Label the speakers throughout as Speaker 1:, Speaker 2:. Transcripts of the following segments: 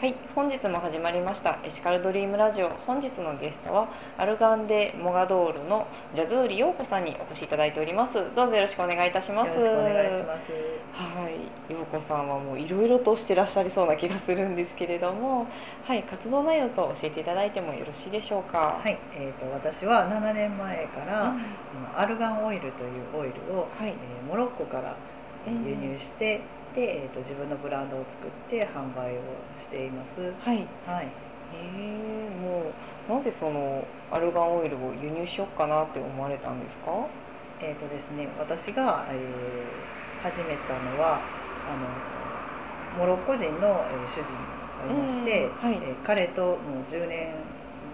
Speaker 1: はい、本日も始まりましたエシカルドリームラジオ。本日のゲストはアルガンデモガドールのジャズーリ陽子さんにお越しいただいております。どうぞよろしくお願いいたします。
Speaker 2: よろしくお願いします。
Speaker 1: はい、陽子さんはもういろいろとしてらっしゃりそうな気がするんですけれども、はい、活動内容と教えていただいてもよろしいでしょうか？
Speaker 2: はい、えー、と私は7年前から、
Speaker 1: うん
Speaker 2: 今アルガンオイルというオイルを、
Speaker 1: はい
Speaker 2: えーモロッコからえー輸入して、で、えー、と自分のブランドを作って販売をしています。
Speaker 1: はい、
Speaker 2: はい、
Speaker 1: えー、もうなぜそのアルガンオイルを輸入しようかなって思われたんですか？
Speaker 2: えっ、とですね、私が、えー始めたのはあのモロッコ人の、えー主人がいまして、
Speaker 1: うんはい
Speaker 2: えー彼ともう10年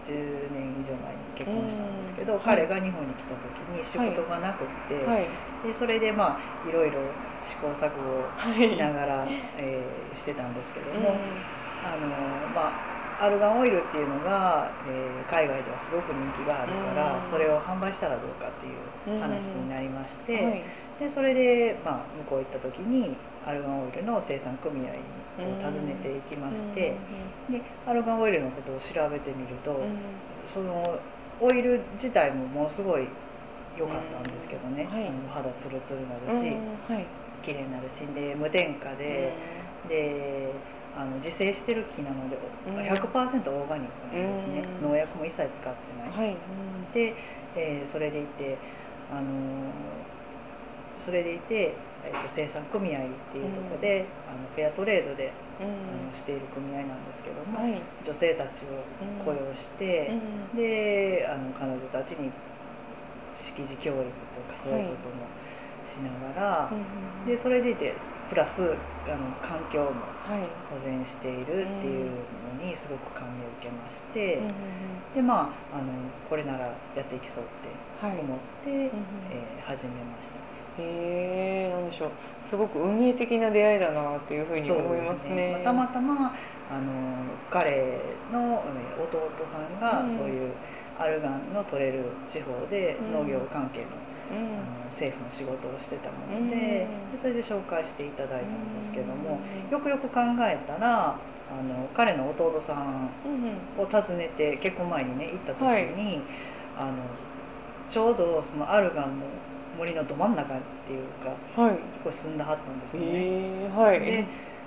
Speaker 2: 10年以上前に結婚したんですけど、
Speaker 1: うん。
Speaker 2: 彼が日本に来た時に仕事がなくって、
Speaker 1: はい、
Speaker 2: でそれでまあいろいろ試行錯誤を
Speaker 1: はい、
Speaker 2: しながら、えーしてたんですけど
Speaker 1: うん。
Speaker 2: も、あのまあアルガンオイルっていうのが、えー海外ではすごく人気があるから、
Speaker 1: うん。
Speaker 2: それを販売したらどうかっていう話になりまして、
Speaker 1: はい。
Speaker 2: でそれで、まあ、向こう行った時にアルガンオイルの生産組合を訪ねていきまして、でアルガンオイルのことを調べてみると、
Speaker 1: うん。うん
Speaker 2: そのオイル自体もものすごい良かったんですけどね、
Speaker 1: うん。はい。
Speaker 2: あの肌ツルツルな
Speaker 1: うん。
Speaker 2: るし、
Speaker 1: はい、
Speaker 2: 綺麗になるしで無添加で、であの自生してる木なので
Speaker 1: うん。
Speaker 2: 100%オーガニックなんですね、
Speaker 1: うん。
Speaker 2: 農薬も一切使ってない、
Speaker 1: はい、
Speaker 2: で、えーそれでいてあのーそれでいて、えーと生産組合っていうところで、あのフェアトレードで、
Speaker 1: うん。
Speaker 2: あのしている組合なんですけども、
Speaker 1: はい、
Speaker 2: 女性たちを雇用して、
Speaker 1: うん。
Speaker 2: であの彼女たちに識字教育とかそういうこともしながら、
Speaker 1: うん。
Speaker 2: でそれでいてプラスあの環境も
Speaker 1: はい、
Speaker 2: 保全しているっていうのにすごく感銘を受けまして、
Speaker 1: うんうん
Speaker 2: でまああのこれならやっていけそうって
Speaker 1: はい、
Speaker 2: 思って、
Speaker 1: うんうん
Speaker 2: えー始めました。
Speaker 1: へえ、なんでしょう。すごく運命的な出会いだなっていうふうに思いますね。
Speaker 2: たまたまあの彼のえー弟さんが
Speaker 1: うん。
Speaker 2: そういうアルガンの取れる地方で
Speaker 1: うん。
Speaker 2: 農業関係の,、
Speaker 1: うん、
Speaker 2: あの政府の仕事をしてたもので,、
Speaker 1: うん。
Speaker 2: でそれで紹介していただいたんですけども、
Speaker 1: うん。
Speaker 2: よくよく考えたらあの彼の弟さんを訪ねて結婚前にね行った時に、
Speaker 1: はい。
Speaker 2: あのちょうどそのアルガンの森のど真ん中っていうか
Speaker 1: はい、
Speaker 2: これ住んだはったんですよね。
Speaker 1: ええはい、
Speaker 2: で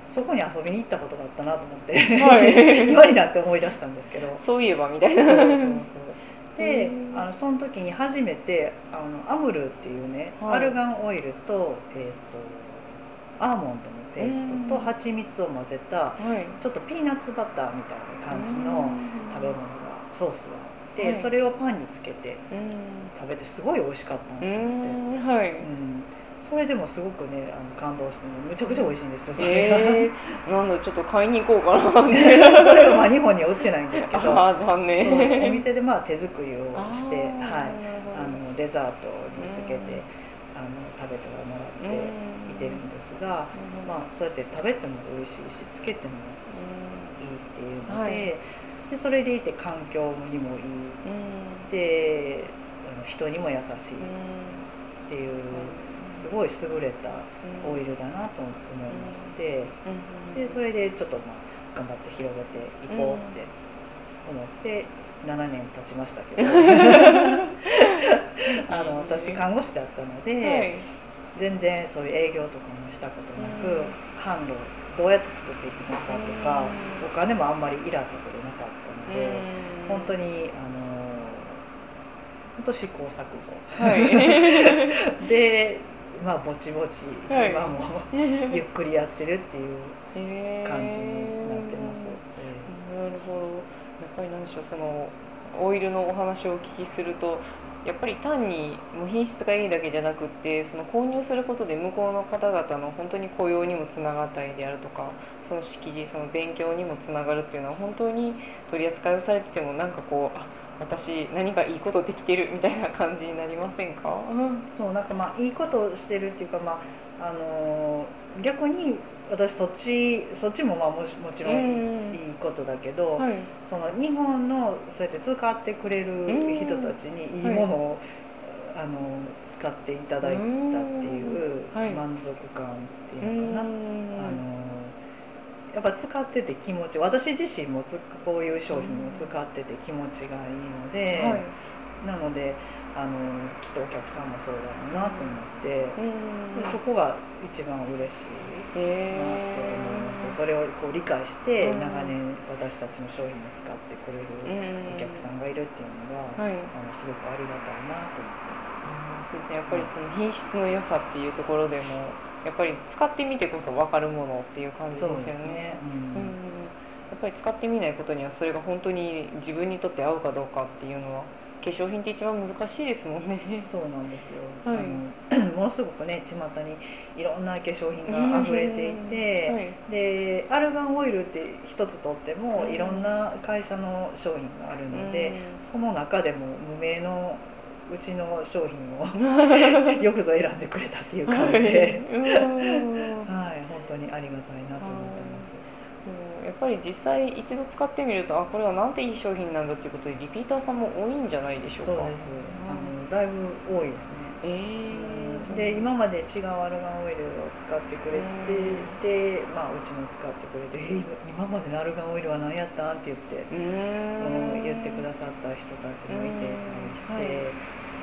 Speaker 2: そこに遊びに行ったことがあったなと思って、
Speaker 1: はい。
Speaker 2: 今になって思い出したんですけど。
Speaker 1: そういえばみたいな。
Speaker 2: そうそうそうで
Speaker 1: うん。
Speaker 2: あのその時に初めてあのアムルっていうね、
Speaker 1: はい。
Speaker 2: アルガンオイルと,、えー、とアーモンドのペーストと
Speaker 1: うん。
Speaker 2: 蜂蜜を混ぜた
Speaker 1: はい、
Speaker 2: ちょっとピーナッツバターみたいな感じの食べ物がソースがあって、
Speaker 1: はい。
Speaker 2: それをパンにつけて
Speaker 1: うん、
Speaker 2: 食べてすごい美味しかったなと
Speaker 1: う
Speaker 2: 思って、
Speaker 1: ん、はい。
Speaker 2: うんそれでもすごくねあの感動してめちゃくちゃ美味しいんですよそれが。
Speaker 1: ええなんだちょっと買いに行こうかな。
Speaker 2: それはまあ日本には売ってないんですけど。
Speaker 1: ああ残念。
Speaker 2: お店でまあ手作りをして、はい、
Speaker 1: あ
Speaker 2: あのデザートにつけて、
Speaker 1: うん。
Speaker 2: あの食べてはもらって
Speaker 1: うん
Speaker 2: いてるんですが、
Speaker 1: うん。
Speaker 2: まあそうやって食べても美味しいしつけてもいいっていうので,、
Speaker 1: はい。
Speaker 2: でそれでいて環境にもいい。
Speaker 1: うん。
Speaker 2: で人にも優しいっていうすごい優れたオイルだなと思いまして。でそれでちょっとまあ頑張って広げていこうって思って7年経ちましたけど。あの私看護師だったので、
Speaker 1: はい。
Speaker 2: 全然そういう営業とかもしたことなく、
Speaker 1: うん。
Speaker 2: 販路どうやって作っていくのかとか、
Speaker 1: うん。
Speaker 2: お金もあんまりいらったことなかったので、本当にあの本当試行錯誤、
Speaker 1: はい。
Speaker 2: でまあぼちぼち、
Speaker 1: はい。
Speaker 2: 今も ゆっくりやってるっていう感じになってます。
Speaker 1: なるほど。やっぱりなんでしょうそのオイルのお話をお聞きするとやっぱり単にもう品質がいいだけじゃなくってその購入することで向こうの方々の本当に雇用にもつながったりであるとかその識字その勉強にもつながるっていうのは本当に取り扱いをされててもなんかこうあ私何かいいことできてるみたいな感じになりませんか、
Speaker 2: そうなんかまあいいことをしてるっていうかまああのー逆に私そっちそっちもまあもちもちろ
Speaker 1: うん
Speaker 2: んいいことだけど、
Speaker 1: はい。
Speaker 2: その日本のそうやって使ってくれる人たちにいいものを、あの使っていただいたっていう
Speaker 1: はい。
Speaker 2: 満足感っていうのかな、あのややっぱ使ってて気持ち私自身もつこういう商品を使ってて気持ちがいいので、
Speaker 1: はい。
Speaker 2: なのであのきっとお客さんもそうだろうなと思って、
Speaker 1: うん。
Speaker 2: でそこが一番嬉しい
Speaker 1: へ
Speaker 2: なって思います、
Speaker 1: ー。
Speaker 2: それをこう理解して
Speaker 1: うん。
Speaker 2: 長年私たちの商品を使ってくれるお客さんがいるっていうのが、
Speaker 1: はい。
Speaker 2: あのすごくありがたいなと思ってます。
Speaker 1: そうですね。やっぱりその品質の良さっていうところでもやっぱり使ってみてこそ分かるものっていう感じですよね。
Speaker 2: うん。
Speaker 1: うん。やっぱり使ってみないことにはそれが本当に自分にとって合うかどうかっていうのは化粧品って一番難しいですもんね。
Speaker 2: そうなんですよ、
Speaker 1: はい。
Speaker 2: あの ものすごくね巷にいろんな化粧品が溢れていて、
Speaker 1: はい。
Speaker 2: でアルガンオイルって一つとっても
Speaker 1: うん
Speaker 2: いろんな会社の商品があるので、その中でも無名のうちの商品を よくぞ選んでくれたっていう感じで、
Speaker 1: うん
Speaker 2: はい、本当にありがたいなと思ってます。
Speaker 1: うんやっぱり実際一度使ってみるとあこれはなんていい商品なんだっていうことでリピーターさんも多いんじゃないでしょうか。
Speaker 2: そうです。あのだいぶ多いですね。
Speaker 1: えー、
Speaker 2: で今まで違うアルガンオイルを使ってくれて、で、まあ、うちの使ってくれて「え今今までのアルガンオイルは何やったん?」って言って、
Speaker 1: うーん
Speaker 2: うん言ってくださった人たちもいてたりして、
Speaker 1: うんはい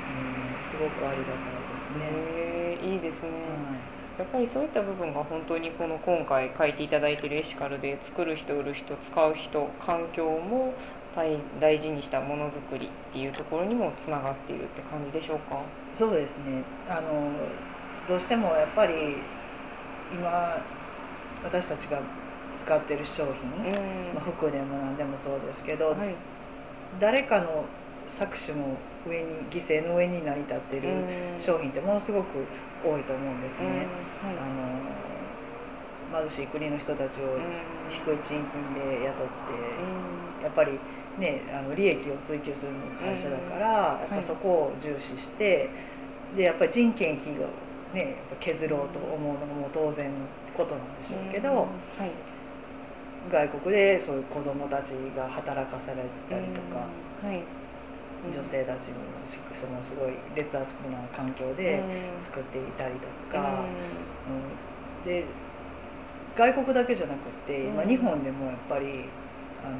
Speaker 2: うんすごくありがたいですね。
Speaker 1: へーいいですね。
Speaker 2: はい
Speaker 1: やっぱりそういった部分が本当にこの今回書いていただいているエシカルで作る人売る人使う人環境も大大事にしたものづくりっていうところにもつながっているって感じでしょうか？
Speaker 2: そうですね。あのどうしてもやっぱり今私たちが使ってる商品、
Speaker 1: うん。
Speaker 2: まあ、服でも何でもそうですけど、
Speaker 1: はい。
Speaker 2: 誰かの搾取の上に犠牲の上に成り立ってる商品ってものすごく多いと思うんです
Speaker 1: うん。
Speaker 2: ね。
Speaker 1: はい。
Speaker 2: あの貧しい国の人たちを
Speaker 1: うん。
Speaker 2: 低い賃金で雇って、
Speaker 1: うん。
Speaker 2: やっぱりねあの利益を追求する会社だから、やっぱそこを重視してでやっぱり人件費をねやっぱ削ろうと思うのも当然のことなんでしょうけど、
Speaker 1: はい。
Speaker 2: 外国でそういう子どもたちが働かされたりとか、
Speaker 1: うんはい。
Speaker 2: 女性たちもそのすごい劣悪な環境で作っていたりとか、うん。で外国だけじゃなくって今
Speaker 1: うん。
Speaker 2: 日本でもやっぱりあの、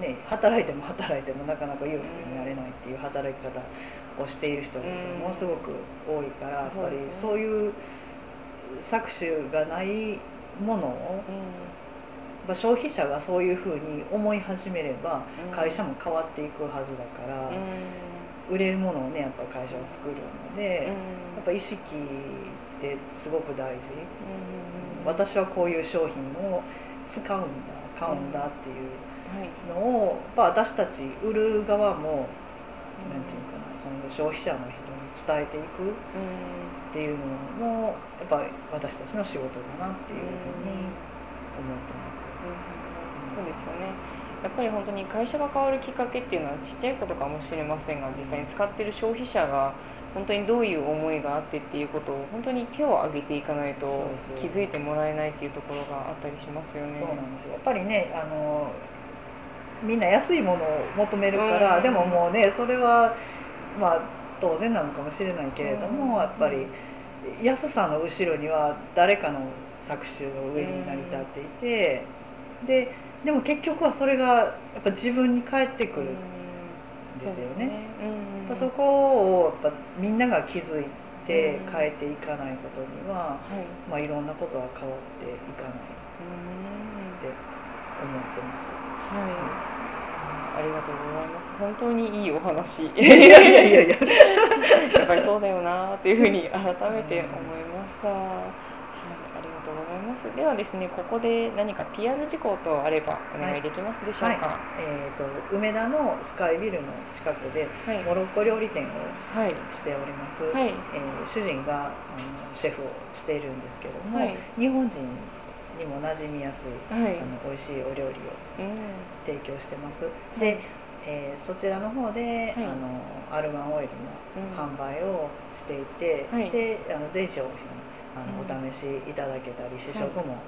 Speaker 2: ね、働いても働いてもなかなか裕福になれないっていう働き方をしている人が
Speaker 1: うん。
Speaker 2: ものすごく多いからやっぱり
Speaker 1: そう
Speaker 2: いう搾取がないものをまあ消費者がそういうふうに思い始めれば
Speaker 1: うん。
Speaker 2: 会社も変わっていくはずだから売れるものをねやっぱ会社は作るのでやっぱ意識ってすごく大事。私はこういう商品を使うんだ買うんだっていうのを、まあ、私たち売る側もなんていうかなその消費者の人に伝えていくっていうのもやっぱり私たちの仕事だなっていうふうに思ってます。
Speaker 1: そうですよねやっぱり本当に会社が変わるきっかけっていうのはちっちゃいことかもしれません。が実際に使ってる消費者が本当にどういう思いがあってっていうことを本当に手を挙げていかないと気づいてもらえないっていうところがあったりしますよね。
Speaker 2: そうなん。ですよやっぱりねあのみんな安いものを求めるから、
Speaker 1: うん。
Speaker 2: でももうねそれはまあ当然なのかもしれないけれども、
Speaker 1: うん。
Speaker 2: やっぱり安さの後ろには誰かの搾取の上に成り立っていて、ででも結局はそれがやっぱ自分に返ってくるんですよね。やっぱそこをやっぱみんなが気づいて
Speaker 1: うん。
Speaker 2: 変えていかないことには、
Speaker 1: はい。
Speaker 2: まあ、いろんなことは変わっていかない。って思ってます。
Speaker 1: はいありがとうございます。本当にいいお話。
Speaker 2: いやいやいやいや。
Speaker 1: やっぱりそうだよなというふうに改めて思いました。はい、ありがとうございます。ではですね、ここで何か PR 事項等あればお願いできますでしょう
Speaker 2: はい
Speaker 1: か。
Speaker 2: えー、と梅田のスカイビルの近くで
Speaker 1: はい、
Speaker 2: モロッコ料理店を
Speaker 1: はい、
Speaker 2: しております、
Speaker 1: はい、
Speaker 2: えー主人があのシェフをしているんですけども、
Speaker 1: はい
Speaker 2: 日本人にも馴染みやすい、
Speaker 1: はい、
Speaker 2: あの美味しいお料理を
Speaker 1: うん、
Speaker 2: 提供してます、
Speaker 1: はい。
Speaker 2: で、えーそちらの方で、
Speaker 1: はい。
Speaker 2: あのアルガンオイル
Speaker 1: うん。
Speaker 2: の販売をしていて、
Speaker 1: はい。
Speaker 2: であの全商品あの、
Speaker 1: うん。
Speaker 2: お試しいただけたり試食も、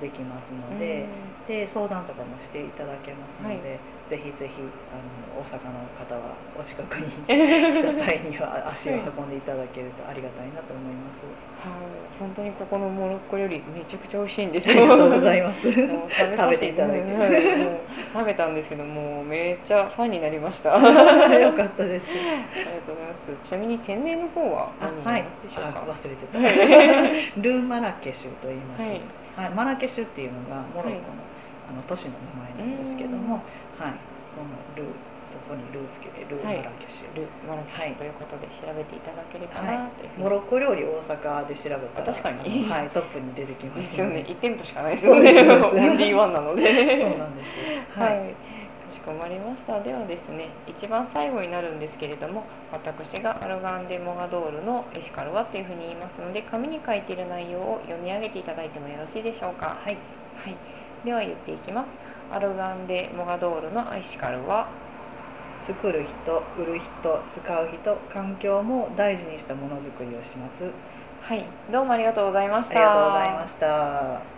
Speaker 2: できますので,、で相談とかもしていただけますので、ぜひぜひあの大阪の方はお近くに 来た際には足を運んでいただけるとありがたいなと思います。
Speaker 1: はい、本当にここのモロッコ料理めちゃくちゃ美味しいんです
Speaker 2: よ。ありがとうございます。食べていただいて、
Speaker 1: 食べたんですけどもめっちゃファンになりました。
Speaker 2: よかったです。あり
Speaker 1: がとうございます。ちなみに店名の方は何になりますでしょうか？
Speaker 2: はい、忘れてた。ルーマラケシュと言います。はい、はい、マラケシュっていうのがモロッコの、あの都市の名前なんですけども。はい、そのルそこにルーつけてルーマラケシュ、
Speaker 1: ルマラケシュということで調べていただければなという、
Speaker 2: モロッコ料理大阪で調べた
Speaker 1: ら確かに。
Speaker 2: はいトップに出てきます
Speaker 1: ですよね。1店舗しかないですよね。オンリーワンなので。
Speaker 2: そうなんですはい、はい
Speaker 1: かまりましたではですね一番最後になるんですけれども私がアルガン・デ・モガドールのエシカルはというふうに言いますので紙に書いている内容を読み上げていただいてもよろしいでしょうか
Speaker 2: はい、
Speaker 1: はい、では言っていきますアルガンデ・モガドールのアイシカルは
Speaker 2: 作る人売る人使う人環境も大事にしたものづくりをします
Speaker 1: はいどうもありがとうございました
Speaker 2: ありがとうございました